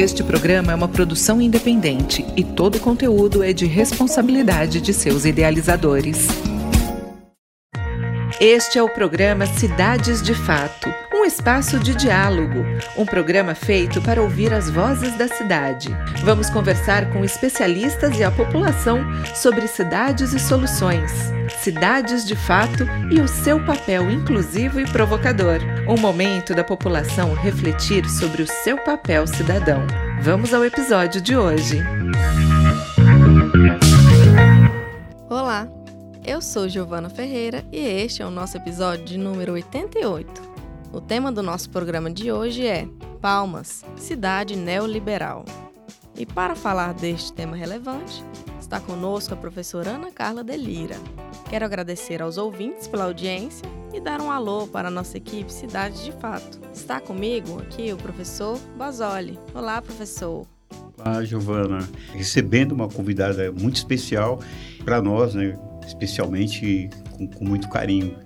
Este programa é uma produção independente e todo o conteúdo é de responsabilidade de seus idealizadores. Este é o programa Cidades de Fato, um espaço de diálogo, um programa feito para ouvir as vozes da cidade. Vamos conversar com especialistas e a população sobre cidades e soluções, cidades de fato e o seu papel inclusivo e provocador. Um momento da população refletir sobre o seu papel cidadão. Vamos ao episódio de hoje. Olá, eu sou Giovana Ferreira e este é o nosso episódio de número 88. O tema do nosso programa de hoje é Palmas, cidade neoliberal. E para falar deste tema relevante, está conosco a professora Ana Carla Delira. Quero agradecer aos ouvintes pela audiência e dar um alô para a nossa equipe Cidade de Fato. Está comigo aqui o professor Basoli. Olá, professor. Olá, Giovana. Recebendo uma convidada muito especial para nós, né? especialmente com, com muito carinho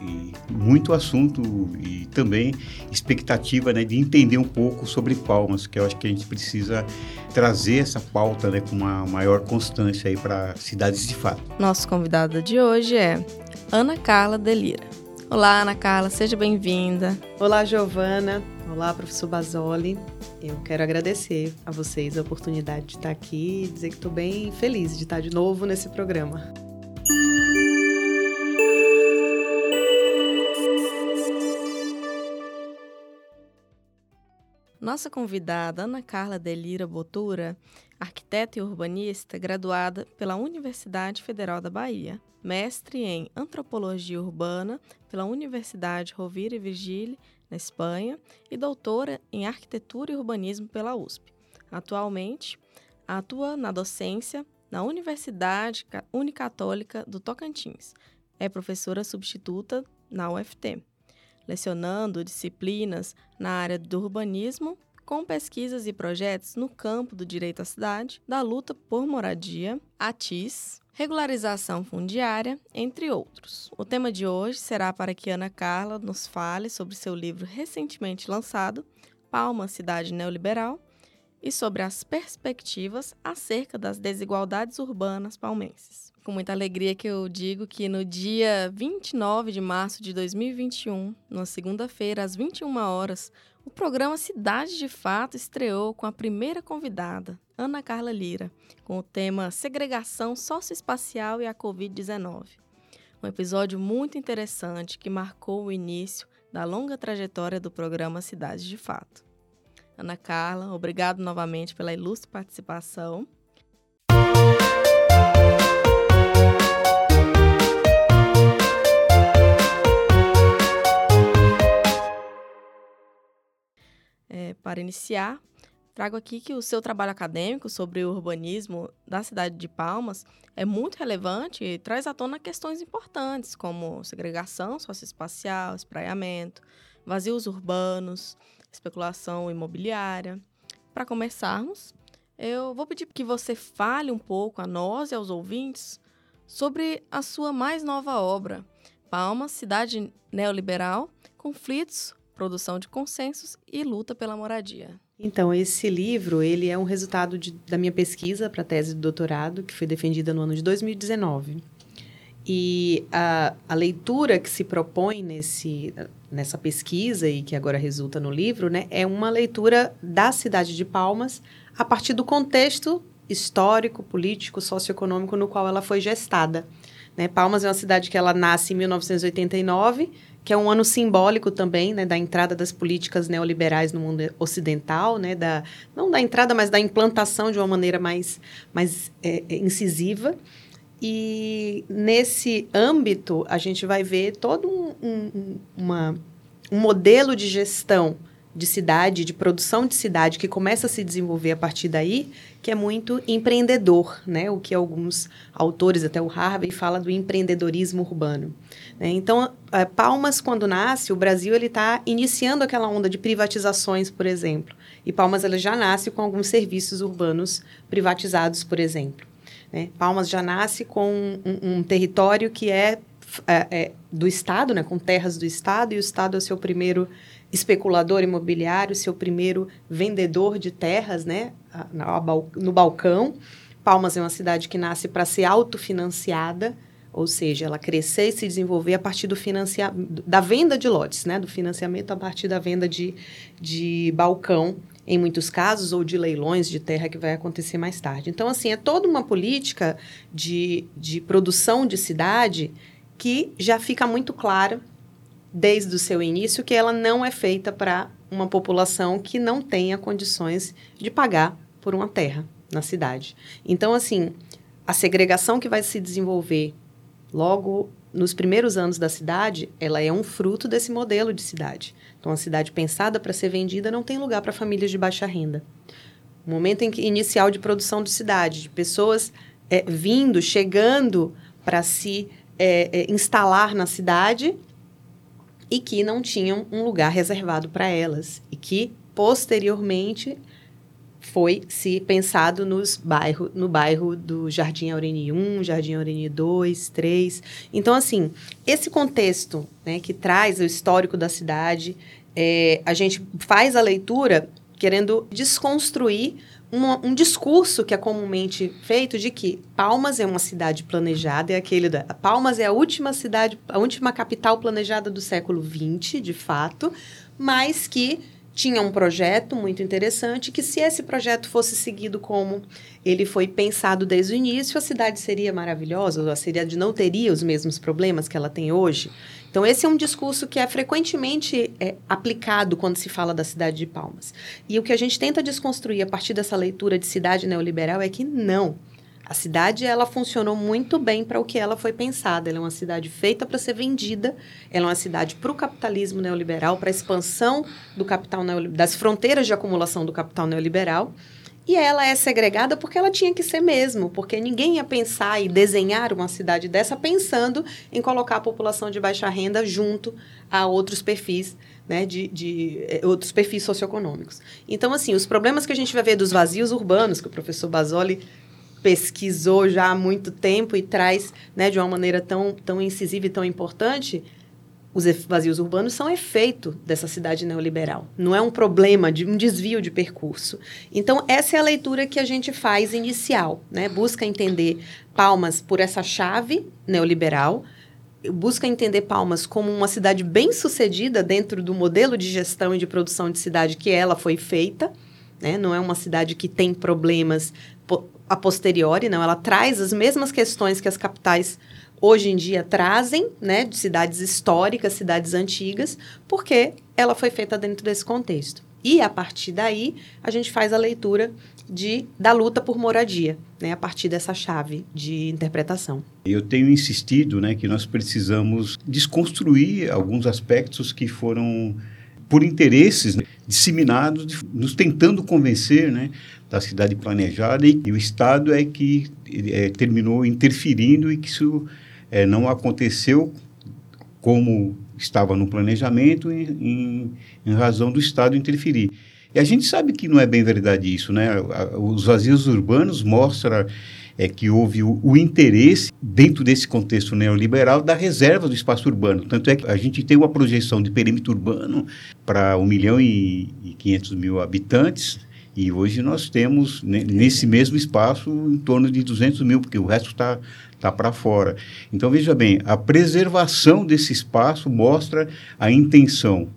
e muito assunto e também expectativa né, de entender um pouco sobre palmas, que eu acho que a gente precisa trazer essa pauta né, com uma maior constância aí para cidades de fato. Nosso convidado de hoje é Ana Carla Delira. Olá, Ana Carla, seja bem-vinda. Olá, Giovana. Olá, professor Basoli. Eu quero agradecer a vocês a oportunidade de estar aqui e dizer que estou bem feliz de estar de novo nesse programa. Nossa convidada, Ana Carla Delira Botura, arquiteta e urbanista, graduada pela Universidade Federal da Bahia, mestre em Antropologia Urbana pela Universidade Rovira e Virgílio, na Espanha, e doutora em Arquitetura e Urbanismo pela USP. Atualmente, atua na docência na Universidade Unicatólica do Tocantins. É professora substituta na UFT lecionando disciplinas na área do urbanismo, com pesquisas e projetos no campo do direito à cidade, da luta por moradia, ATIS, regularização fundiária, entre outros. O tema de hoje será para que Ana Carla nos fale sobre seu livro recentemente lançado, Palma Cidade Neoliberal, e sobre as perspectivas acerca das desigualdades urbanas palmenses. Com muita alegria que eu digo que no dia 29 de março de 2021, na segunda-feira, às 21 horas, o programa Cidade de Fato estreou com a primeira convidada, Ana Carla Lira, com o tema Segregação Socioespacial e a Covid-19. Um episódio muito interessante que marcou o início da longa trajetória do programa Cidade de Fato. Ana Carla, obrigado novamente pela ilustre participação. Para iniciar, trago aqui que o seu trabalho acadêmico sobre o urbanismo da cidade de Palmas é muito relevante e traz à tona questões importantes, como segregação socioespacial, espraiamento, vazios urbanos, especulação imobiliária. Para começarmos, eu vou pedir que você fale um pouco a nós e aos ouvintes sobre a sua mais nova obra, Palmas, Cidade Neoliberal, Conflitos, Produção de Consensos e Luta pela Moradia. Então, esse livro, ele é um resultado de, da minha pesquisa para a tese de doutorado, que foi defendida no ano de 2019. E a, a leitura que se propõe nesse, nessa pesquisa e que agora resulta no livro, né, é uma leitura da cidade de Palmas a partir do contexto histórico, político, socioeconômico no qual ela foi gestada. Né? Palmas é uma cidade que ela nasce em 1989, que é um ano simbólico também né, da entrada das políticas neoliberais no mundo ocidental, né, da, não da entrada, mas da implantação de uma maneira mais, mais é, incisiva. E nesse âmbito, a gente vai ver todo um, um, uma, um modelo de gestão de cidade, de produção de cidade, que começa a se desenvolver a partir daí, que é muito empreendedor, né? O que alguns autores, até o Harvey, fala do empreendedorismo urbano. Né? Então, é, Palmas, quando nasce, o Brasil ele está iniciando aquela onda de privatizações, por exemplo. E Palmas ela já nasce com alguns serviços urbanos privatizados, por exemplo. Né? Palmas já nasce com um, um território que é, é, é, do Estado, né? com terras do Estado, e o Estado é o seu primeiro especulador imobiliário, seu primeiro vendedor de terras, né, no balcão. Palmas é uma cidade que nasce para ser autofinanciada, ou seja, ela crescer e se desenvolver a partir do financiamento, da venda de lotes, né, do financiamento a partir da venda de, de balcão, em muitos casos, ou de leilões de terra que vai acontecer mais tarde. Então, assim, é toda uma política de, de produção de cidade que já fica muito clara desde o seu início que ela não é feita para uma população que não tenha condições de pagar por uma terra na cidade. Então, assim, a segregação que vai se desenvolver logo nos primeiros anos da cidade, ela é um fruto desse modelo de cidade. Então, a cidade pensada para ser vendida não tem lugar para famílias de baixa renda. O momento em que, inicial de produção de cidade, de pessoas é, vindo, chegando para se é, é, instalar na cidade e que não tinham um lugar reservado para elas e que posteriormente foi se pensado nos bairro, no bairro do Jardim Aureni 1, Jardim Aureni 2, 3. Então, assim, esse contexto né, que traz o histórico da cidade, é, a gente faz a leitura querendo desconstruir um, um, discurso que é comumente feito de que Palmas é uma cidade planejada, é aquele da Palmas é a última cidade, a última capital planejada do século XX, de fato, mas que tinha um projeto muito interessante que se esse projeto fosse seguido como ele foi pensado desde o início, a cidade seria maravilhosa, a cidade não teria os mesmos problemas que ela tem hoje. Então, esse é um discurso que é frequentemente é, aplicado quando se fala da cidade de Palmas. E o que a gente tenta desconstruir a partir dessa leitura de cidade neoliberal é que não. A cidade ela funcionou muito bem para o que ela foi pensada. Ela é uma cidade feita para ser vendida. Ela é uma cidade para o capitalismo neoliberal, para a expansão do capital das fronteiras de acumulação do capital neoliberal. E ela é segregada porque ela tinha que ser mesmo, porque ninguém ia pensar e desenhar uma cidade dessa pensando em colocar a população de baixa renda junto a outros perfis né, de, de, eh, outros perfis socioeconômicos. Então, assim, os problemas que a gente vai ver dos vazios urbanos, que o professor Basoli pesquisou já há muito tempo e traz né, de uma maneira tão, tão incisiva e tão importante, os vazios urbanos são efeito dessa cidade neoliberal. Não é um problema de um desvio de percurso. Então, essa é a leitura que a gente faz inicial, né? Busca entender Palmas por essa chave neoliberal, busca entender Palmas como uma cidade bem-sucedida dentro do modelo de gestão e de produção de cidade que ela foi feita, né? Não é uma cidade que tem problemas a posteriori, não. Ela traz as mesmas questões que as capitais hoje em dia trazem, né, de cidades históricas, cidades antigas, porque ela foi feita dentro desse contexto. E a partir daí, a gente faz a leitura de, da luta por moradia, né, a partir dessa chave de interpretação. Eu tenho insistido né, que nós precisamos desconstruir alguns aspectos que foram por interesses né, disseminados, nos tentando convencer né, da cidade planejada e, e o Estado é que é, terminou interferindo e que isso é, não aconteceu como estava no planejamento em, em, em, razão do Estado interferir. E a gente sabe que não é bem verdade isso, né? Os vazios urbanos mostram é que houve o, o, interesse, dentro desse contexto neoliberal, da reserva do espaço urbano. Tanto é que a gente tem uma projeção de perímetro urbano para 1 milhão e, e 500 mil habitantes, e hoje nós temos, nesse mesmo espaço, em torno de 200 mil, porque o resto está tá para fora. Então, veja bem, a preservação desse espaço mostra a intenção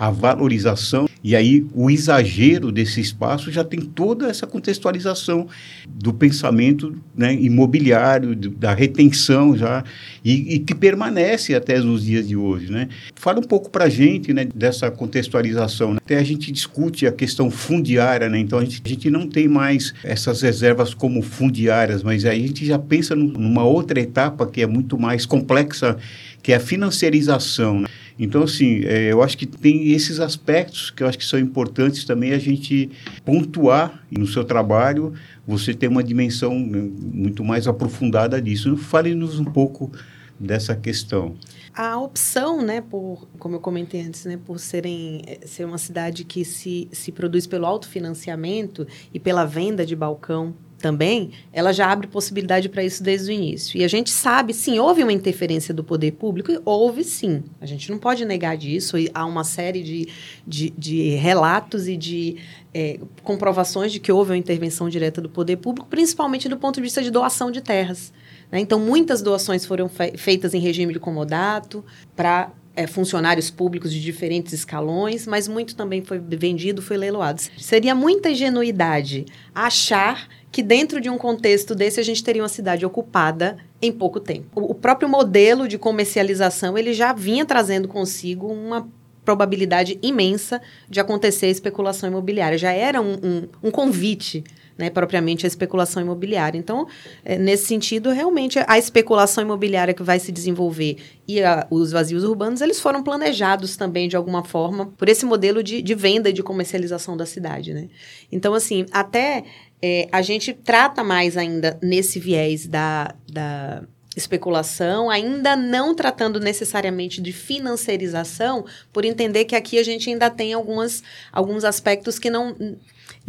a valorização e aí o exagero desse espaço já tem toda essa contextualização do pensamento né, imobiliário, da retenção já, e, e, que permanece até os dias de hoje. Né? Fala um pouco para a gente né, dessa contextualização. Né? Até a gente discute a questão fundiária, né? então a gente, a gente não tem mais essas reservas como fundiárias, mas aí a gente já pensa numa outra etapa que é muito mais complexa, que é a financiarização. Né? Então, assim, é, eu acho que tem esses aspectos que eu acho que são importantes também a gente pontuar no seu trabalho, você ter uma dimensão né, muito mais aprofundada disso. Fale-nos um pouco dessa questão. A opção, né, por, como eu comentei antes, né, por serem, eh, ser uma cidade que se, se produz pelo autofinanciamento e pela venda de balcão também, ela já abre possibilidade para isso desde o início. E a gente sabe, sim, houve uma interferência do poder público, houve sim. A gente não pode negar disso. E há uma série de, de, de relatos e de é, comprovações de que houve uma intervenção direta do poder público, principalmente do ponto de vista de doação de terras. Né? Então, muitas doações foram fe feitas em regime de comodato para é, funcionários públicos de diferentes escalões, mas muito também foi vendido, foi leiloado. Seria muita ingenuidade achar que dentro de um contexto desse a gente teria uma cidade ocupada em pouco tempo. O, próprio modelo de comercialização ele já vinha trazendo consigo uma probabilidade imensa de acontecer especulação imobiliária. Já era um, um, um convite né, propriamente a especulação imobiliária. Então, é, nesse sentido, realmente, a especulação imobiliária que vai se desenvolver e a, os vazios urbanos, eles foram planejados também, de alguma forma, por esse modelo de, de venda e de comercialização da cidade, né? Então, assim, até é, a gente trata mais ainda nesse viés da, da especulação, ainda não tratando necessariamente de financiarização, por entender que aqui a gente ainda tem algumas, alguns aspectos que não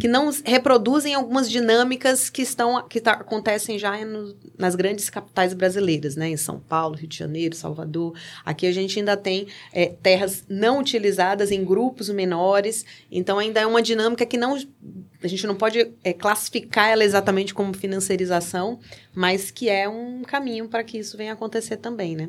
que não reproduzem algumas dinâmicas que estão que tá, acontecem já no, nas grandes capitais brasileiras, né? Em São Paulo, Rio de Janeiro, Salvador. Aqui a gente ainda tem é, terras não utilizadas em grupos menores, então ainda é uma dinâmica que não a gente não pode é, classificar ela exatamente como financiarização, mas que é um caminho para que isso venha acontecer também, né?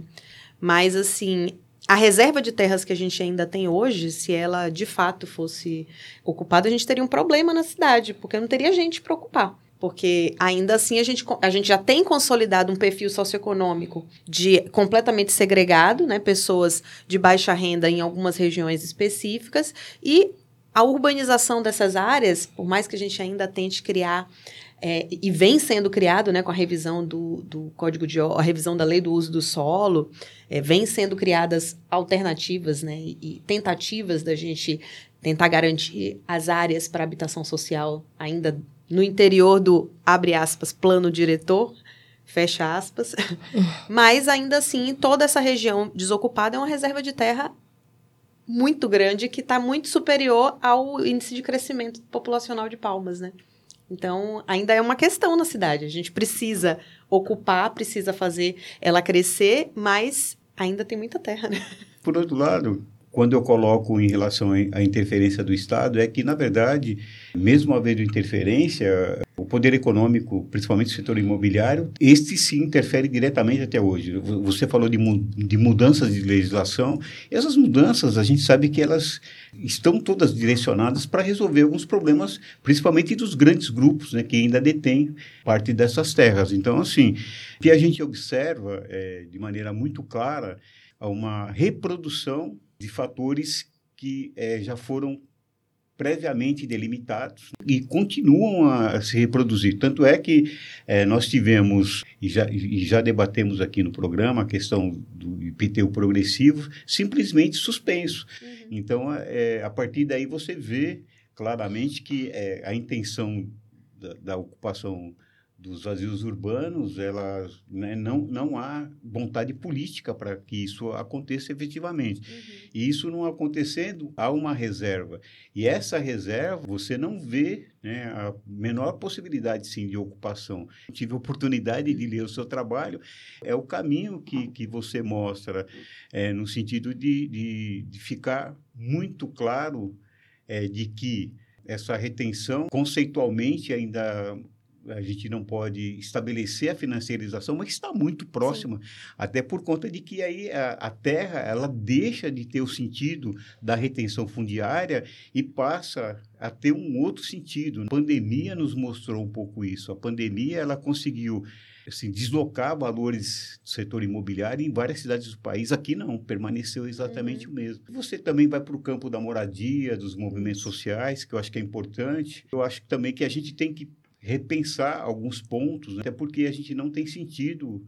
Mas assim, a reserva de terras que a gente ainda tem hoje, se ela de fato fosse ocupada, a gente teria um problema na cidade, porque não teria gente para ocupar. Porque ainda assim a gente, a gente já tem consolidado um perfil socioeconômico de completamente segregado, né? Pessoas de baixa renda em algumas regiões específicas, e a urbanização dessas áreas, por mais que a gente ainda tente criar é, e vem sendo criado né, com a revisão do, do Código de a revisão da lei do uso do solo, é, vem sendo criadas alternativas né, e tentativas da gente tentar garantir as áreas para habitação social ainda no interior do, abre aspas, plano diretor, fecha aspas. Mas ainda assim, toda essa região desocupada é uma reserva de terra muito grande que está muito superior ao índice de crescimento populacional de Palmas, né? Então, ainda é uma questão na cidade. A gente precisa ocupar, precisa fazer ela crescer, mas ainda tem muita terra, né? Por outro lado, quando eu coloco em relação à interferência do Estado, é que, na verdade, mesmo havendo interferência, o poder econômico, principalmente o setor imobiliário, este se interfere diretamente até hoje. Você falou de, de mudanças de legislação, essas mudanças a gente sabe que elas estão todas direcionadas para resolver alguns problemas, principalmente dos grandes grupos né, que ainda detêm parte dessas terras. Então, assim, o que a gente observa é, de maneira muito clara uma reprodução de fatores que é, já foram previamente delimitados e continuam a se reproduzir. Tanto é que é, nós tivemos, e já, e já debatemos aqui no programa, a questão do IPTU progressivo, simplesmente suspenso. Uhum. Então, é, a partir daí você vê claramente que é, a intenção da, da ocupação dos vazios urbanos, elas, né, não, não há vontade política para que isso aconteça efetivamente. Uhum. E isso não acontecendo, há uma reserva. E essa reserva, você não vê né, a menor possibilidade, sim, de ocupação. Tive a oportunidade de ler o seu trabalho, é o caminho que, que você mostra, é, no sentido de, de, de ficar muito claro é, de que essa retenção, conceitualmente, ainda a gente não pode estabelecer a financiarização, mas está muito próxima, Sim. até por conta de que aí a, a, terra ela deixa de ter o sentido da retenção fundiária e passa a ter um outro sentido. A pandemia nos mostrou um pouco isso. A pandemia ela conseguiu assim, deslocar valores do setor imobiliário em várias cidades do país. Aqui não, permaneceu exatamente uhum. o mesmo. Você também vai para o campo da moradia, dos movimentos sociais, que eu acho que é importante. Eu acho também que a gente tem que repensar alguns pontos, né? até porque a gente não tem sentido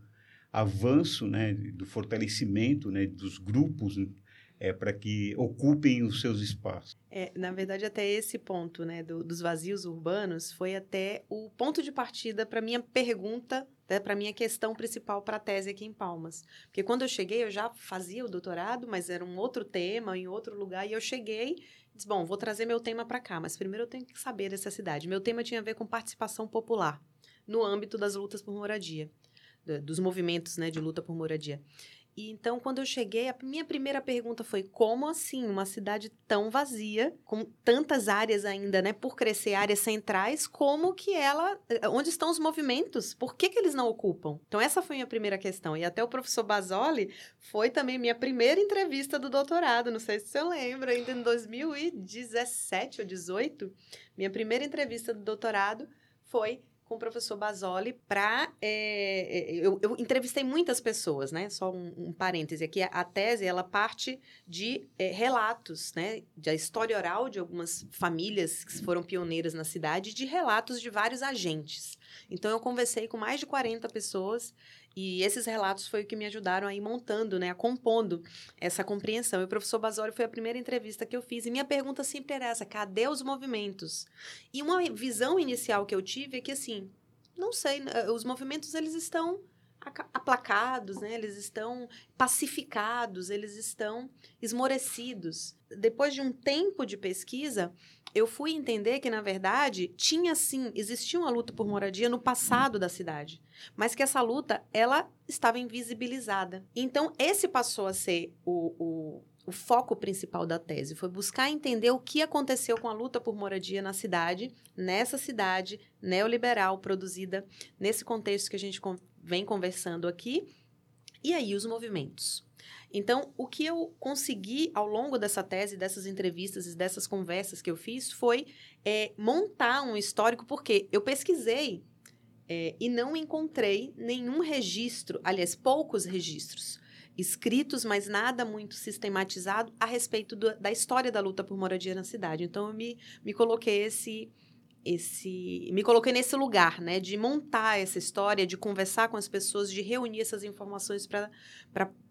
avanço né, do fortalecimento né, dos grupos é, para que ocupem os seus espaços. É, na verdade, até esse ponto né, do, dos vazios urbanos foi até o ponto de partida para minha pergunta, né, para minha questão principal para a tese aqui em Palmas. Porque quando eu cheguei, eu já fazia o doutorado, mas era um outro tema, em outro lugar, e eu cheguei Disse, bom, vou trazer meu tema para cá, mas primeiro eu tenho que saber dessa cidade. Meu tema tinha a ver com participação popular. no âmbito das lutas por moradia, dos movimentos né, de luta por moradia. E então, quando eu cheguei, a minha primeira pergunta foi: como assim uma cidade tão vazia, com tantas áreas ainda, né, por crescer áreas centrais, como que ela, eh, onde estão os movimentos? Por que que eles não ocupam? Então essa foi a minha primeira questão. E até o professor Basoli foi também minha primeira entrevista do doutorado, não sei se você lembra, ainda em 2017 ou 18, minha primeira entrevista do doutorado foi com o professor Basoli para. É, é, eu, eu, entrevistei muitas pessoas, né? Só um, um parêntese aqui. A, a, tese ela parte de é, relatos, né? Da história oral de algumas famílias que foram pioneiras na cidade, de relatos de vários agentes. Então, eu conversei com mais de 40 pessoas e esses relatos foi o que me ajudaram a ir montando, né, a compondo essa compreensão. E o professor Basório foi a primeira entrevista que eu fiz. E minha pergunta sempre era essa: cadê os movimentos? E uma visão inicial que eu tive é que, assim, não sei, né, os movimentos eles estão aplacados, né? Eles estão pacificados, eles estão esmorecidos. Depois de um tempo de pesquisa, eu fui entender que, na verdade, tinha sim, existia uma luta por moradia no passado da cidade, mas que essa luta, ela estava invisibilizada. Então, esse passou a ser o, o, o foco principal da tese, foi buscar entender o que aconteceu com a luta por moradia na cidade, nessa cidade neoliberal produzida nesse contexto que a gente vem conversando aqui, e aí os movimentos. Então, o que eu consegui ao longo dessa tese, dessas entrevistas e dessas conversas que eu fiz foi é, montar um histórico, porque eu pesquisei é, e não encontrei nenhum registro, aliás, poucos registros escritos, mas nada muito sistematizado a respeito do, da história da luta por moradia na cidade. Então, eu me, me coloquei esse esse me coloquei nesse lugar, né, de montar essa história, de conversar com as pessoas, de reunir essas informações para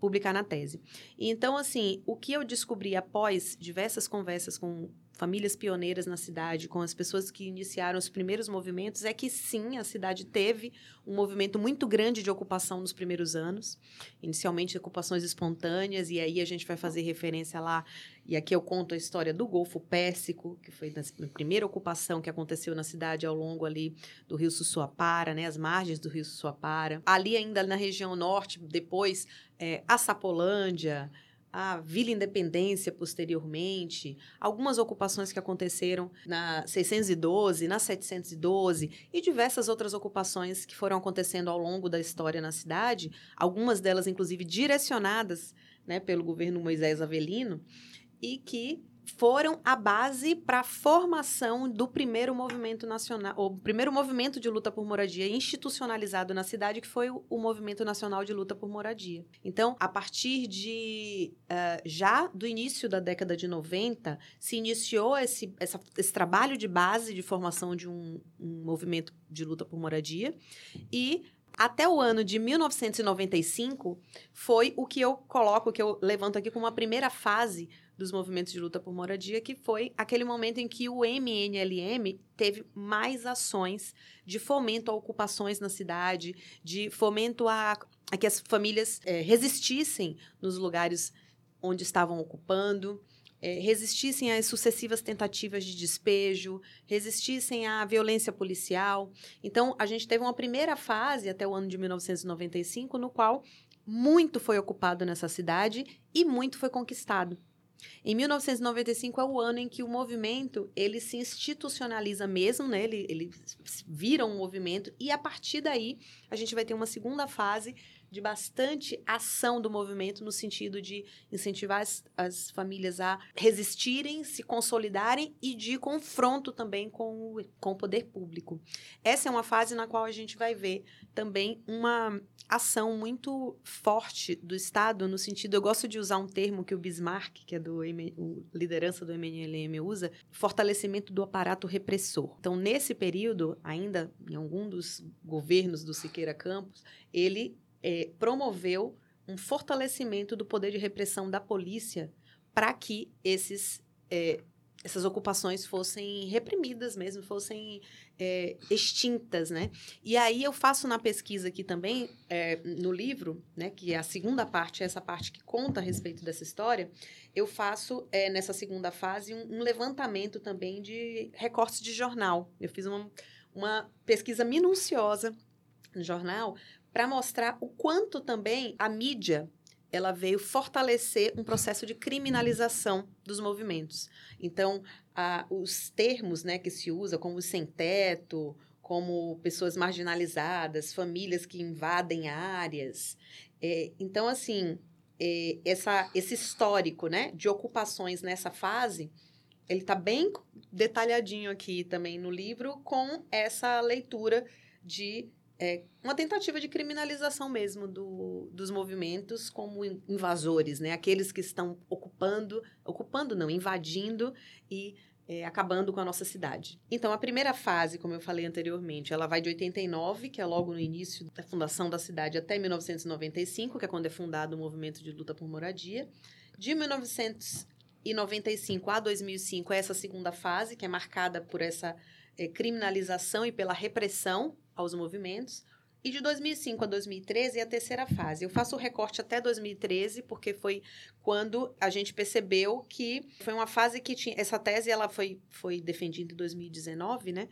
publicar na tese. Então, assim, o que eu descobri após diversas conversas com famílias pioneiras na cidade, com as pessoas que iniciaram os primeiros movimentos, é que sim, a cidade teve um movimento muito grande de ocupação nos primeiros anos, inicialmente ocupações espontâneas, e aí a gente vai fazer referência lá, e aqui eu conto a história do Golfo Pérsico, que foi a primeira ocupação que aconteceu na cidade ao longo ali do Rio Sussuapara, né, as margens do Rio Sussuapara. Ali ainda na região norte, depois é, a Sapolândia, a Vila Independência posteriormente, algumas ocupações que aconteceram na 612, na 712 e diversas outras ocupações que foram acontecendo ao longo da história na cidade, algumas delas inclusive direcionadas né, pelo governo Moisés Avelino e que foram a base para a formação do primeiro movimento nacional, o primeiro movimento de luta por moradia institucionalizado na cidade, que foi o, Movimento Nacional de Luta por Moradia. Então, a partir de uh, já do início da década de 90, se iniciou esse, essa, esse trabalho de base de formação de um, um movimento de luta por moradia e até o ano de 1995 foi o que eu coloco, que eu levanto aqui como a primeira fase dos movimentos de luta por moradia, que foi aquele momento em que o MNLM teve mais ações de fomento a ocupações na cidade, de fomento a, a que as famílias é, resistissem nos lugares onde estavam ocupando. É, resistissem às sucessivas tentativas de despejo, resistissem à violência policial. Então, a gente teve uma primeira fase até o ano de 1995, no qual muito foi ocupado nessa cidade e muito foi conquistado. Em 1995 é o ano em que o movimento ele se institucionaliza mesmo, né? Ele, ele vira um movimento e a partir daí a gente vai ter uma segunda fase de bastante ação do movimento no sentido de incentivar as, as, famílias a resistirem, se consolidarem e de confronto também com o, com o poder público. Essa é uma fase na qual a gente vai ver também uma ação muito forte do Estado no sentido, eu gosto de usar um termo que o Bismarck, que é do o, liderança do MNLM usa, fortalecimento do aparato repressor. Então, nesse período, ainda em algum dos governos do Siqueira Campos, ele é, promoveu um fortalecimento do poder de repressão da polícia para que esses, é, essas ocupações fossem reprimidas mesmo, fossem é, extintas, né? E aí eu faço na pesquisa aqui também, é, no livro, né, que é a segunda parte, essa parte que conta a respeito dessa história, eu faço é, nessa segunda fase um, um levantamento também de recortes de jornal. Eu fiz uma uma pesquisa minuciosa no jornal para mostrar o quanto também a mídia ela veio fortalecer um processo de criminalização dos movimentos. Então, a, os termos né, que se usa, como sem teto, como pessoas marginalizadas, famílias que invadem áreas. É, então, assim, é, essa, esse histórico né, de ocupações nessa fase, ele está bem detalhadinho aqui também no livro, com essa leitura de é, uma tentativa de criminalização mesmo do, dos movimentos como invasores, né? Aqueles que estão ocupando, ocupando não, invadindo e é, acabando com a nossa cidade. Então, a primeira fase, como eu falei anteriormente, ela vai de 89, que é logo no início da fundação da cidade, até 1995, que é quando é fundado o movimento de luta por moradia. De 1995 a 2005 é essa segunda fase, que é marcada por essa é, criminalização e pela repressão aos movimentos. E de 2005 a 2013 é a terceira fase. Eu faço o recorte até 2013, porque foi quando a gente percebeu que foi uma fase que tinha. Essa tese ela foi, foi defendida em 2019, né?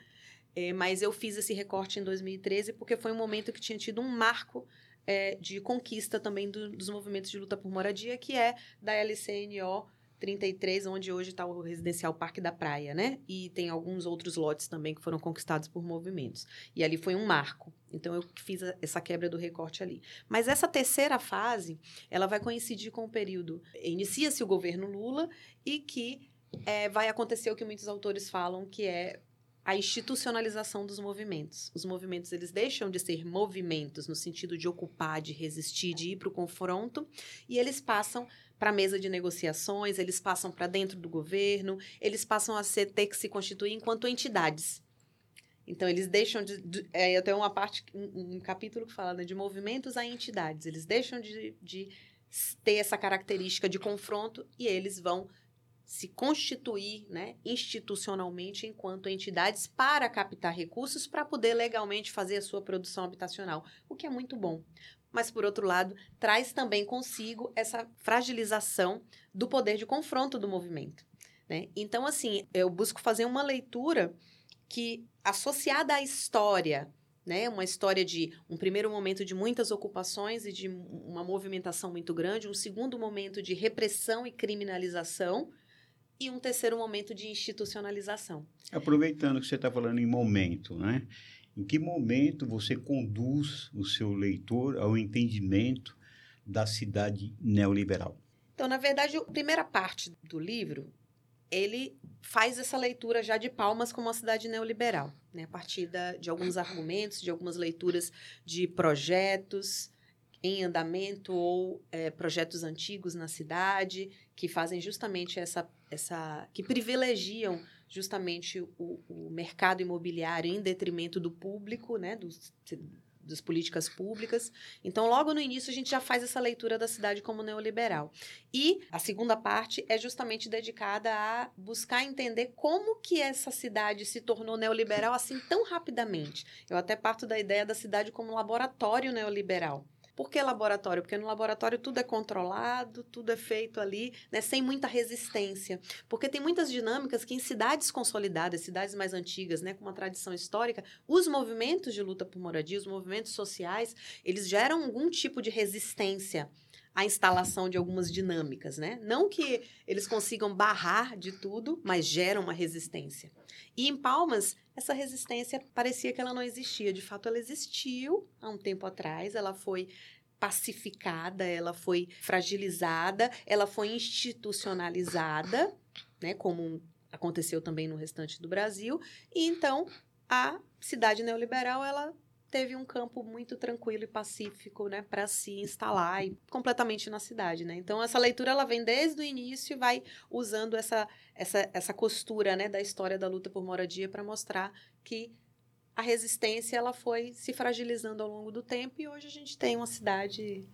É, mas eu fiz esse recorte em 2013 porque foi um momento que tinha tido um marco é, de conquista também do, dos movimentos de luta por moradia, que é da LCNO 33, onde hoje está o residencial Parque da Praia, né? E tem alguns outros lotes também que foram conquistados por movimentos. E ali foi um marco. Então eu fiz essa quebra do recorte ali. Mas essa terceira fase, ela vai coincidir com o período inicia-se o governo Lula e que é, vai acontecer o que muitos autores falam, que é a institucionalização dos movimentos. Os movimentos eles deixam de ser movimentos no sentido de ocupar, de resistir, de ir para o confronto, e eles passam para a mesa de negociações, eles passam para dentro do governo, eles passam a ser, ter que se constituir enquanto entidades. Então, eles deixam de. de é, eu tenho uma parte, um, um capítulo que fala né, de movimentos a entidades. Eles deixam de, de ter essa característica de confronto e eles vão se constituir né, institucionalmente enquanto entidades para captar recursos para poder legalmente fazer a sua produção habitacional, o que é muito bom. Mas, por outro lado, traz também consigo essa fragilização do poder de confronto do movimento. Né? Então, assim, eu busco fazer uma leitura que, associada à história, né, uma história de um primeiro momento de muitas ocupações e de uma movimentação muito grande, um segundo momento de repressão e criminalização, e um terceiro momento de institucionalização. Aproveitando que você está falando em momento, né? Em que momento você conduz o seu leitor ao entendimento da cidade neoliberal? Então, na verdade, a primeira parte do livro, ele faz essa leitura já de Palmas como uma cidade neoliberal, né? a partir da, de alguns argumentos, de algumas leituras de projetos, em andamento ou é, projetos antigos na cidade que fazem justamente essa, essa que privilegiam justamente o, o mercado imobiliário em detrimento do público, né, dos, das políticas públicas. Então, logo no início, a gente já faz essa leitura da cidade como neoliberal. E a segunda parte é justamente dedicada a buscar entender como que essa cidade se tornou neoliberal assim tão rapidamente. Eu até parto da ideia da cidade como laboratório neoliberal. Por que laboratório? Porque no laboratório tudo é controlado, tudo é feito ali, né, sem muita resistência. Porque tem muitas dinâmicas que em cidades consolidadas, cidades mais antigas, né, com uma tradição histórica, os movimentos de luta por moradia, os movimentos sociais, eles geram algum tipo de resistência à instalação de algumas dinâmicas, né? Não que eles consigam barrar de tudo, mas geram uma resistência. E em Palmas, essa resistência parecia que ela não existia. De fato, ela existiu há um tempo atrás, ela foi pacificada, ela foi fragilizada, ela foi institucionalizada, né, como aconteceu também no restante do Brasil, e então a cidade neoliberal ela teve um campo muito tranquilo e pacífico, né, para se instalar e completamente na cidade, né? Então essa leitura ela vem desde o início e vai usando essa essa essa costura, né, da história da luta por moradia para mostrar que a resistência ela foi se fragilizando ao longo do tempo e hoje a gente tem uma cidade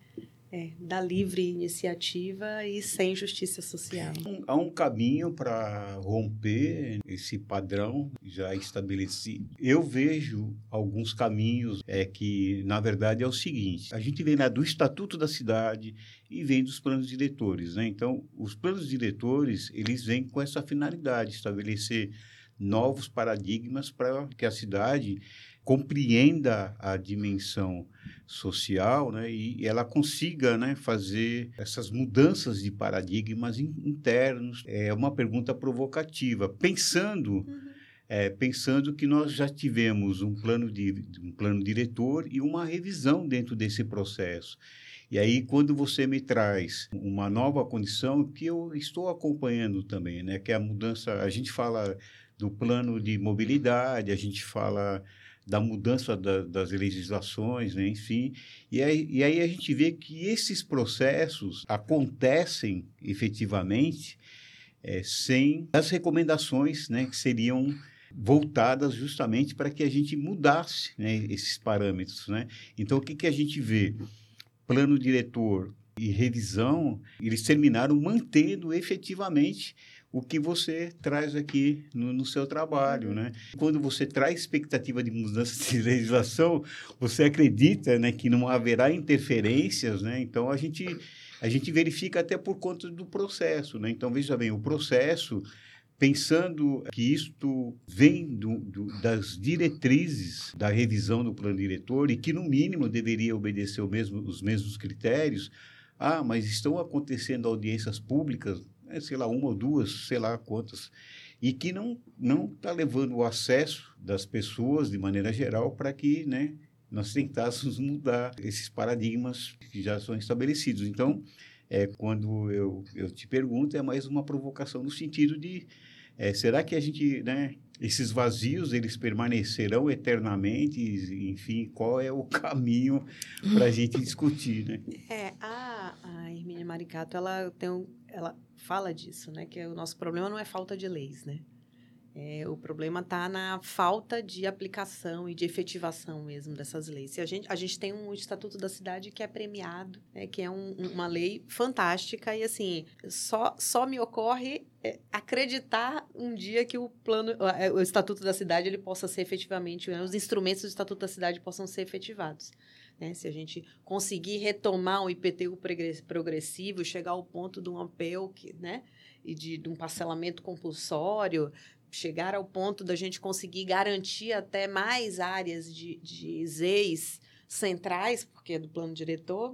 é, da livre iniciativa e sem justiça social. Há um caminho para romper esse padrão já estabelecido. Eu vejo alguns caminhos é que, na verdade, é o seguinte: a gente vem lá do Estatuto da Cidade e vem dos planos diretores, né? Então, os planos diretores eles vêm com essa finalidade, estabelecer novos paradigmas para que a cidade compreenda a dimensão social né, e ela consiga né, fazer essas mudanças de paradigmas internos. É uma pergunta provocativa, pensando, uhum. é, pensando que nós já tivemos um plano, de, um plano diretor e uma revisão dentro desse processo. E aí, quando você me traz uma nova condição, que eu estou acompanhando também, né, que é a mudança, a gente fala do plano de mobilidade, a gente fala da mudança da, das legislações, né, enfim. E aí, e aí a gente vê que esses processos acontecem efetivamente é, sem as recomendações né, que seriam voltadas justamente para que a gente mudasse né, esses parâmetros. Né? Então, o que, que a gente vê? Plano diretor e revisão, eles terminaram mantendo efetivamente o que você traz aqui no, no, seu trabalho, né? Quando você traz expectativa de mudança de legislação, você acredita, né, que não haverá interferências, né? Então a gente a gente verifica até por conta do processo, né? Então veja bem, o processo pensando que isto vem do, do, das diretrizes da revisão do plano diretor e que no mínimo deveria obedecer mesmo, os mesmos critérios. Ah, mas estão acontecendo audiências públicas sei lá, uma ou duas, sei lá quantas, e que não não está levando o acesso das pessoas de maneira geral para que, né, nós tentássemos mudar esses paradigmas que já são estabelecidos. Então, é, quando eu, eu te pergunto, é mais uma provocação no sentido de é, será que a gente, né, esses vazios, eles permanecerão eternamente? Enfim, qual é o caminho para a gente discutir, né? É, a, Maricato, ela tem um, ela fala disso, né? Que o nosso problema não é falta de leis, né? É, o problema está na falta de aplicação e de efetivação mesmo dessas leis. Se a, gente, a gente tem um Estatuto da Cidade que é premiado, né, que é um, uma lei fantástica, e assim, só, só me ocorre é, acreditar um dia que o plano, é, o Estatuto da Cidade ele possa ser efetivamente, os instrumentos do Estatuto da Cidade possam ser efetivados. Né? Se a gente conseguir retomar um IPTU progressivo, chegar ao ponto de um que, né? e de, de um parcelamento compulsório, chegar ao ponto da gente conseguir garantir até mais áreas de, de ZEIs centrais, porque é do plano diretor,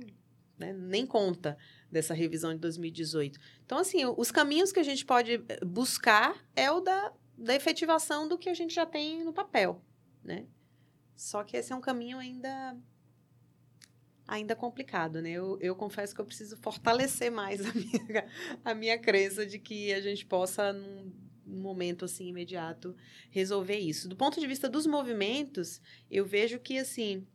né, nem conta dessa revisão de 2018. Então, assim, os caminhos que a gente pode eh, buscar é o da, da efetivação do que a gente já tem no papel, né? Só que esse é um caminho ainda ainda complicado, né? Eu, eu confesso que eu preciso fortalecer mais a minha, a minha crença de que a gente possa, num, momento assim imediato, resolver isso. Do ponto de vista dos movimentos, eu vejo que assim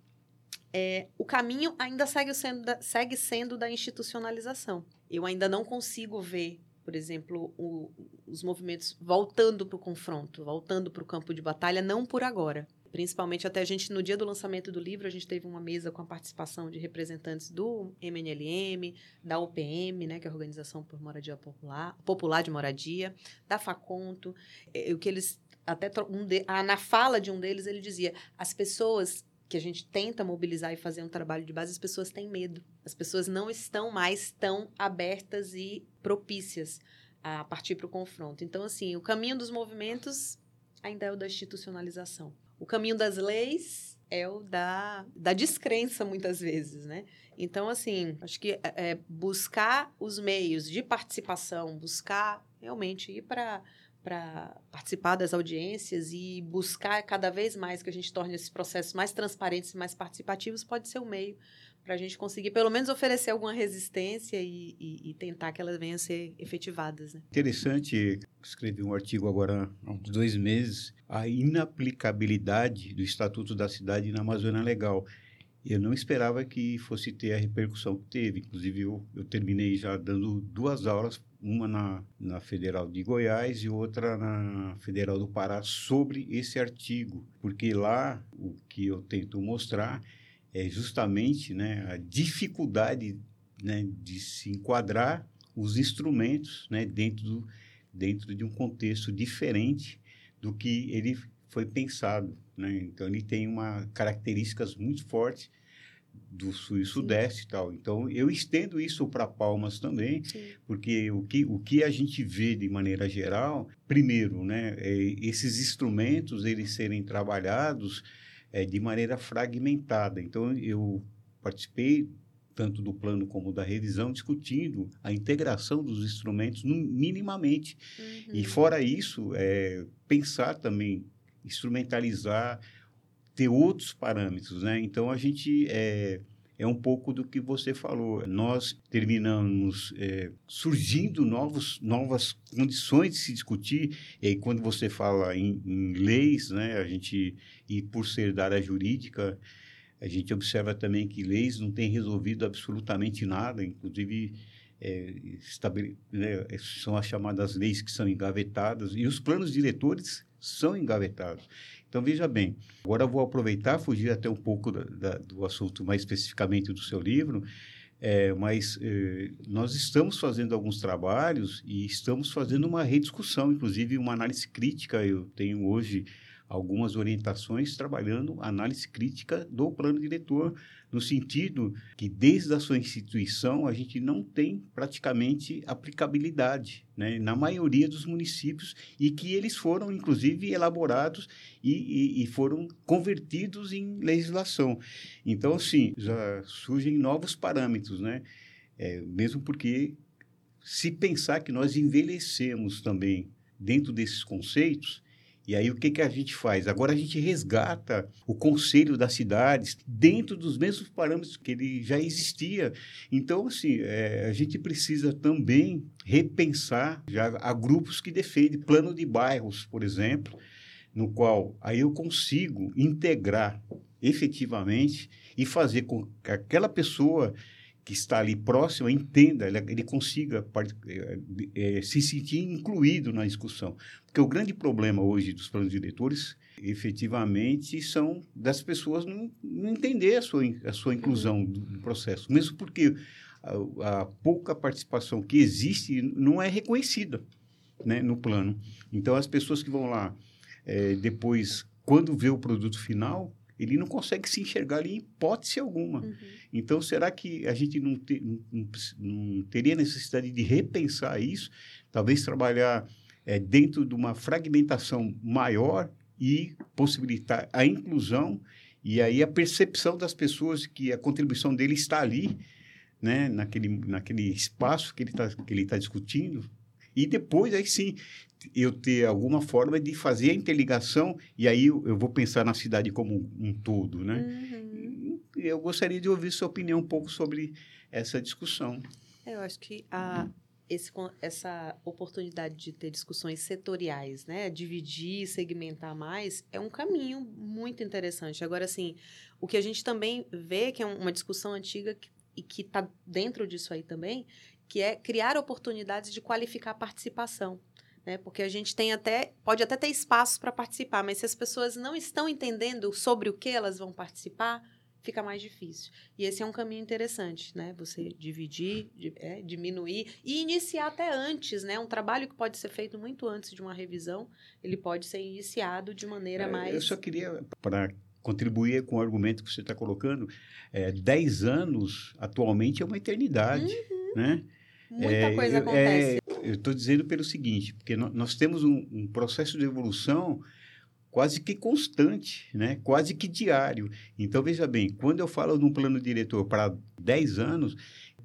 é, o caminho ainda segue sendo, da, segue sendo da institucionalização. Eu ainda não consigo ver, por exemplo, o, os movimentos voltando para o confronto, voltando para o campo de batalha, não por agora principalmente até a gente no dia do lançamento do livro a gente teve uma mesa com a participação de representantes do MNLM, da UPM, né, que é a Organização por Moradia Popular, Popular de Moradia, da Faconto, é, o que eles até um de, ah, na fala de um deles ele dizia as pessoas que a gente tenta mobilizar e fazer um trabalho de base, as pessoas têm medo. As pessoas não estão mais tão abertas e propícias a partir para o confronto. Então, assim, o caminho dos movimentos ainda é o da institucionalização. O caminho das leis é o da, da descrença, muitas vezes, né? Então, assim, acho que é, é buscar os meios de participação, buscar realmente ir para para participar das audiências e buscar cada vez mais que a gente torne esses processos mais transparentes e mais participativos pode ser um meio para a gente conseguir pelo menos oferecer alguma resistência e, e, e, tentar que elas venham a ser efetivadas. Né? Interessante, escrevi um artigo agora há uns dois meses, a inaplicabilidade do Estatuto da Cidade na Amazônia Legal. Eu não esperava que fosse ter a repercussão que teve. Inclusive, eu, eu terminei já dando duas aulas, uma na, na Federal de Goiás e outra na Federal do Pará, sobre esse artigo. Porque lá o que eu tento mostrar é justamente né, a dificuldade né, de se enquadrar os instrumentos né, dentro, do, dentro de um contexto diferente do que ele foi pensado. Né? Então, ele tem uma características muito fortes do sul e sudeste e tal. Então, eu estendo isso para Palmas também, Sim. porque o que, o que a gente vê de maneira geral, primeiro, né, é esses instrumentos eles serem trabalhados é, de maneira fragmentada. Então, eu participei tanto do plano como da revisão, discutindo a integração dos instrumentos no, minimamente. Uhum. E fora isso, é, pensar também, instrumentalizar, ter outros parâmetros, né? Então a gente é, é um pouco do que você falou. Nós terminamos é, surgindo novos, novas condições de se discutir. E quando você fala em, em leis, né? A gente e por ser da área jurídica a gente observa também que leis não têm resolvido absolutamente nada, inclusive é, né, são as chamadas leis que são engavetadas e os planos diretores são engavetados. Então, veja bem, agora eu vou aproveitar, fugir até um pouco da, da, do assunto mais especificamente do seu livro, é, mas é, nós estamos fazendo alguns trabalhos e estamos fazendo uma rediscussão, inclusive uma análise crítica. Eu tenho hoje algumas orientações trabalhando análise crítica do plano diretor, no sentido que desde a sua instituição a gente não tem praticamente aplicabilidade né, na maioria dos municípios e que eles foram inclusive elaborados e, e, e foram convertidos em legislação. Então, assim, já surgem novos parâmetros, né? É, mesmo porque se pensar que nós envelhecemos também dentro desses conceitos, e aí o que, que a gente faz? Agora a gente resgata o conselho das cidades dentro dos mesmos parâmetros que ele já existia. Então, assim, é, a gente precisa também repensar, já há grupos que defendem plano de bairros, por exemplo, no qual aí eu consigo integrar efetivamente e fazer com que aquela pessoa que está ali próximo entenda, ele, ele consiga é, é, se sentir incluído na discussão. Porque o grande problema hoje dos planos diretores, efetivamente, são das pessoas não, não entender a sua, a sua inclusão do, do processo, mesmo porque a, a, pouca participação que existe não é reconhecida né, no plano. Então, as pessoas que vão lá é, depois, quando vê o produto final, ele não consegue se enxergar ali em hipótese alguma. Uhum. Então, será que a gente não, te, não, não, teria necessidade de repensar isso? Talvez trabalhar é, dentro de uma fragmentação maior e possibilitar a inclusão e aí a percepção das pessoas que a contribuição dele está ali, né, naquele, naquele espaço que ele está tá discutindo. E depois, aí sim, eu ter alguma forma de fazer a interligação e aí eu, eu vou pensar na cidade como um todo, né? Uhum. Eu gostaria de ouvir sua opinião um pouco sobre essa discussão. É, eu acho que a, esse, essa oportunidade de ter discussões setoriais, né, dividir, segmentar mais, é um caminho muito interessante. Agora, assim, o que a gente também vê que é uma discussão antiga que, e que está dentro disso aí também, que é criar oportunidades de qualificar a participação né? Porque a gente tem até pode até ter espaços para participar, mas se as pessoas não estão entendendo sobre o que elas vão participar, fica mais difícil. E esse é um caminho interessante, né? Você dividir, é, diminuir e iniciar até antes, né? Um trabalho que pode ser feito muito antes de uma revisão, ele pode ser iniciado de maneira é, mais. Eu só queria para contribuir com o argumento que você está colocando, é, 10 anos atualmente é uma eternidade, uhum. né? Muita é, coisa é, acontece. Eu estou dizendo pelo seguinte, porque nós, nós temos um, um, processo de evolução quase que constante, né? quase que diário. Então, veja bem, quando eu falo num plano diretor para 10 anos,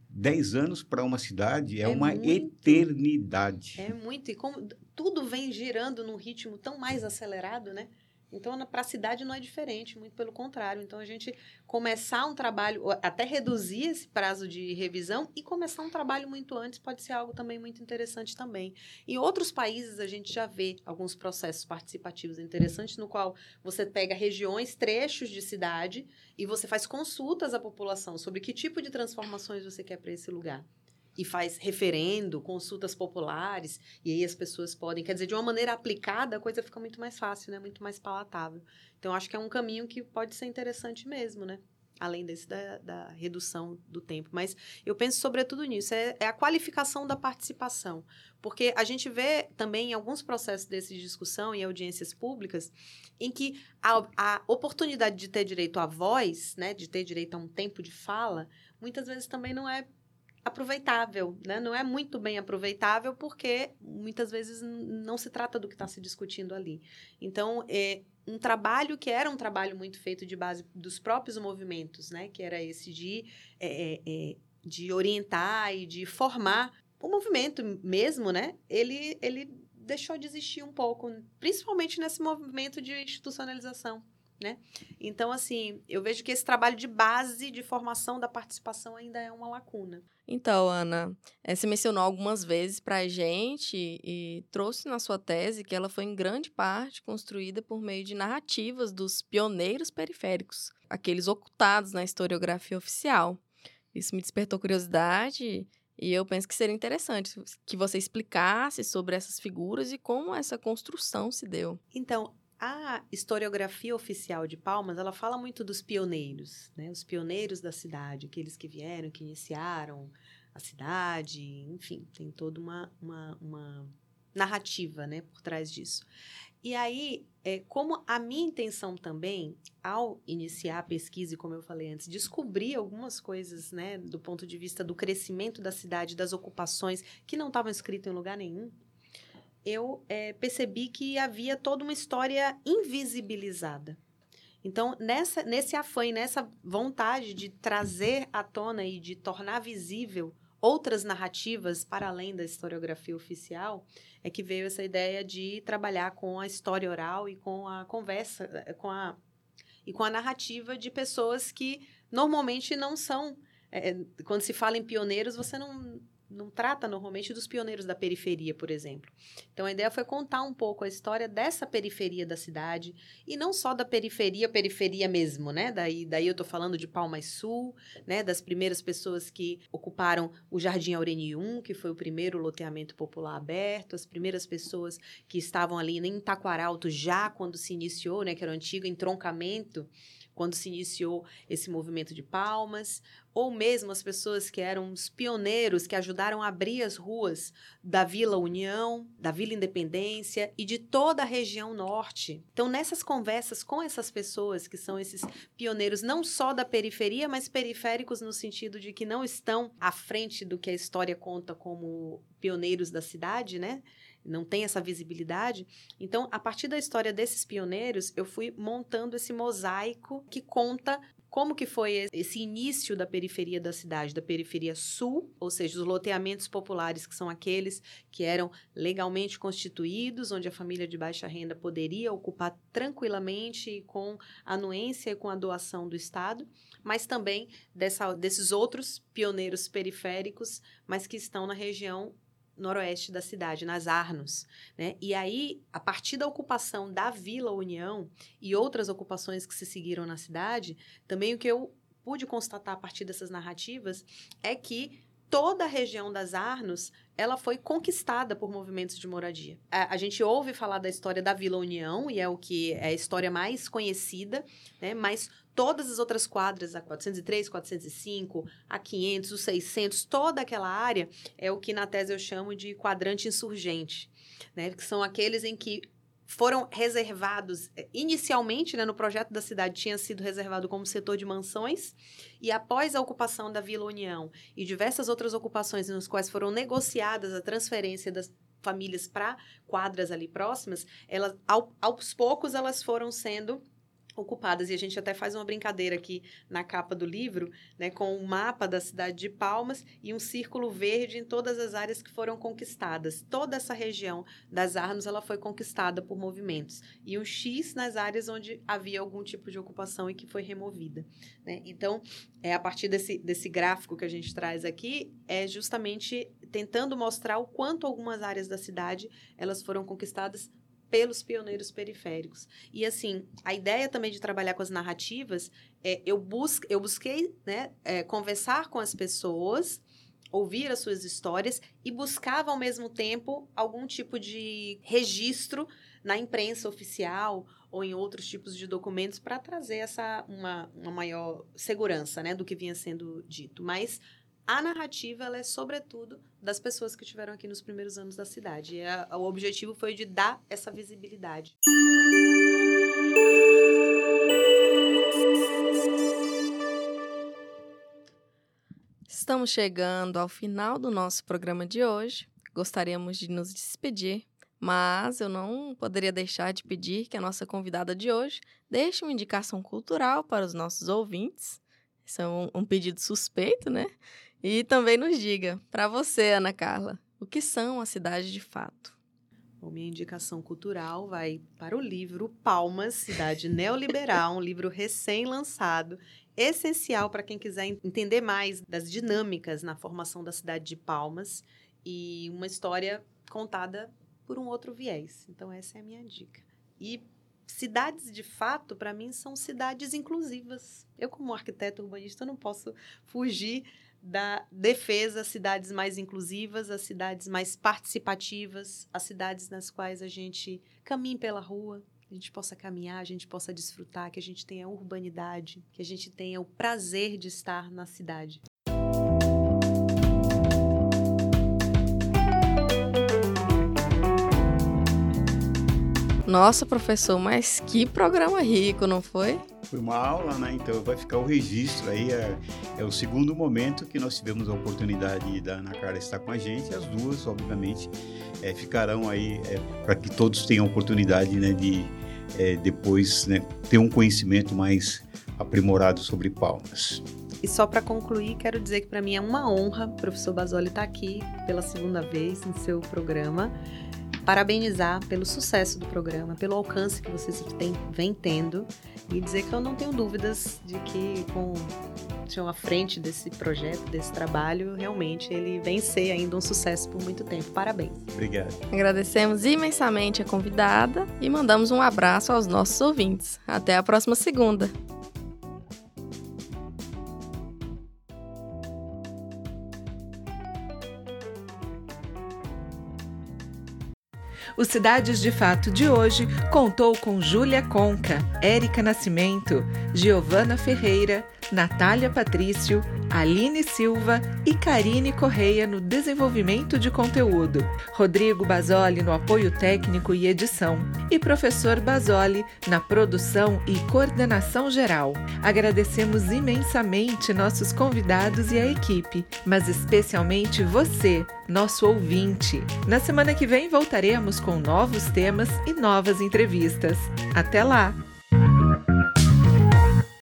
10 anos para uma cidade é, é uma muito, eternidade. É muito. E como tudo vem girando num ritmo tão mais acelerado, né? Então, para a cidade não é diferente, muito pelo contrário. Então, a gente começar um trabalho, até reduzir esse prazo de revisão e começar um trabalho muito antes pode ser algo também muito interessante também. Em outros países, a gente já vê alguns processos participativos interessantes, no qual você pega regiões, trechos de cidade e você faz consultas à população sobre que tipo de transformações você quer para esse lugar e faz referendo, consultas populares, e aí as pessoas podem, quer dizer, de uma maneira aplicada, a coisa fica muito mais fácil, né? Muito mais palatável. Então, acho que é um caminho que pode ser interessante mesmo, né? além desse da, da, redução do tempo. Mas eu penso sobretudo nisso, é, é, a qualificação da participação. Porque a gente vê também em alguns processos desses de discussão e audiências públicas, em que a, a oportunidade de ter direito à voz, né, de ter direito a um tempo de fala, muitas vezes também não é aproveitável, né? Não é muito bem aproveitável porque muitas vezes não se trata do que está se discutindo ali. Então, é, um trabalho que era um trabalho muito feito de base dos próprios movimentos, né? Que era esse de, é, é, é, de orientar e de formar o movimento mesmo, né? Ele, ele deixou de existir um pouco, principalmente nesse movimento de institucionalização. Né? Então, assim, eu vejo que esse trabalho de base de formação da participação ainda é uma lacuna. Então, Ana, é, você mencionou algumas vezes para a gente e trouxe na sua tese que ela foi em grande parte construída por meio de narrativas dos pioneiros periféricos, aqueles ocultados na historiografia oficial. Isso me despertou curiosidade e eu penso que seria interessante que você explicasse sobre essas figuras e como essa construção se deu. Então, a historiografia oficial de Palmas, ela fala muito dos pioneiros, né? Os pioneiros da cidade, aqueles que vieram, que iniciaram a cidade, enfim, tem toda uma, uma, uma narrativa, né, por trás disso. E aí, é, como a minha intenção também, ao iniciar a pesquisa, e como eu falei antes, descobrir algumas coisas, né, do ponto de vista do crescimento da cidade, das ocupações, que não estavam escritas em lugar nenhum, eu é, percebi que havia toda uma história invisibilizada. Então, nessa, nesse afã e nessa vontade de trazer à tona e de tornar visível outras narrativas para além da historiografia oficial, é que veio essa ideia de trabalhar com a história oral e com a conversa, eh, com a, e com a narrativa de pessoas que normalmente não são. É, quando se fala em pioneiros, você não não trata normalmente dos pioneiros da periferia, por exemplo. Então a ideia foi contar um pouco a história dessa periferia da cidade e não só da periferia, periferia mesmo, né? Daí, daí eu estou falando de Palmas Sul, né? Das primeiras pessoas que ocuparam o Jardim Aureni 1, que foi o primeiro loteamento popular aberto, as primeiras pessoas que estavam ali em Taquaralto já quando se iniciou, né? Que era o antigo entroncamento quando se iniciou esse movimento de palmas, ou mesmo as pessoas que eram os pioneiros que ajudaram a abrir as ruas da Vila União, da Vila Independência e de toda a região norte. Então, nessas conversas com essas pessoas que são esses pioneiros não só da periferia, mas periféricos no sentido de que não estão à frente do que a história conta como pioneiros da cidade, né? Não tem essa visibilidade. Então, a partir da história desses pioneiros, eu fui montando esse mosaico que conta como que foi esse início da periferia da cidade, da periferia sul, ou seja, os loteamentos populares, que são aqueles que eram legalmente constituídos, onde a família de baixa renda poderia ocupar tranquilamente com anuência e com a doação do Estado, mas também dessa, desses outros pioneiros periféricos, mas que estão na região noroeste da cidade, nas Arnos. Né? E aí, a partir da ocupação da Vila União e outras ocupações que se seguiram na cidade, também o que eu pude constatar a partir dessas narrativas é que toda a região das Arnos ela foi conquistada por movimentos de moradia. A, a, gente ouve falar da história da Vila União, e é o que é a história mais conhecida, né? mas todas as outras quadras, a 403, 405, a 500, o 600, toda aquela área é o que na tese eu chamo de quadrante insurgente, né? que são aqueles em que foram reservados eh, inicialmente, né, no projeto da cidade tinha sido reservado como setor de mansões e após a ocupação da Vila União e diversas outras ocupações nos quais foram negociadas a transferência das famílias para quadras ali próximas, elas ao, aos poucos elas foram sendo ocupadas. E a gente até faz uma brincadeira aqui na capa do livro, né, com um mapa da cidade de Palmas e um círculo verde em todas as áreas que foram conquistadas. Toda essa região das Arnos ela foi conquistada por movimentos e um X nas áreas onde havia algum tipo de ocupação e que foi removida. Né? Então, é a partir desse, desse gráfico que a gente traz aqui, é justamente tentando mostrar o quanto algumas áreas da cidade elas foram conquistadas pelos pioneiros periféricos. E assim, a ideia também de trabalhar com as narrativas é eu, bus eu busquei né, é, conversar com as pessoas, ouvir as suas histórias e buscava ao mesmo tempo algum tipo de registro na imprensa oficial ou em outros tipos de documentos para trazer essa uma, uma maior segurança né, do que vinha sendo dito. Mas a narrativa ela é sobretudo das pessoas que estiveram aqui nos primeiros anos da cidade. E a, o objetivo foi de dar essa visibilidade. Estamos chegando ao final do nosso programa de hoje. Gostaríamos de nos despedir mas eu não poderia deixar de pedir que a nossa convidada de hoje deixe uma indicação cultural para os nossos ouvintes. Isso é um, um pedido suspeito, né? E também nos diga, para você, Ana Carla, o que são as cidades de fato? Bom, minha indicação cultural vai para o livro Palmas, Cidade Neoliberal, um livro recém-lançado, essencial para quem quiser entender mais das dinâmicas na formação da cidade de Palmas e uma história contada por um outro viés. Então, essa é a minha dica. E cidades, de fato, para mim, são cidades inclusivas. Eu, como arquiteto urbanista, não posso fugir da defesa às cidades mais inclusivas, às cidades mais participativas, às cidades nas quais a gente caminhe pela rua, a gente possa caminhar, a gente possa desfrutar, que a gente tenha urbanidade, que a gente tenha o prazer de estar na cidade. Nossa, professor, mas que programa rico, não foi? Foi uma aula, né? Então vai ficar o registro aí. É, é o segundo momento que nós tivemos a oportunidade da Ana Carla estar com a gente. As duas, obviamente, é, ficarão aí é, para que todos tenham a oportunidade né, de é, depois né, ter um conhecimento mais aprimorado sobre palmas. E só para concluir, quero dizer que para mim é uma honra o professor Basoli estar aqui pela segunda vez no seu programa parabenizar pelo sucesso do programa, pelo alcance que vocês têm, vem tendo e dizer que eu não tenho dúvidas de que com à frente desse projeto, desse trabalho, realmente ele vem ser ainda um sucesso por muito tempo. Parabéns. Obrigado. Agradecemos imensamente a convidada e mandamos um abraço aos nossos ouvintes. Até a próxima segunda. O Cidades de Fato de hoje contou com Júlia Conca, Érica Nascimento, Giovana Ferreira, Natália Patrício, Aline Silva e Karine Correia no desenvolvimento de conteúdo, Rodrigo Basoli no apoio técnico e edição e professor Basoli na produção e coordenação geral. Agradecemos imensamente nossos convidados e a equipe, mas especialmente você, nosso ouvinte. Na semana que vem voltaremos com novos temas e novas entrevistas. Até lá!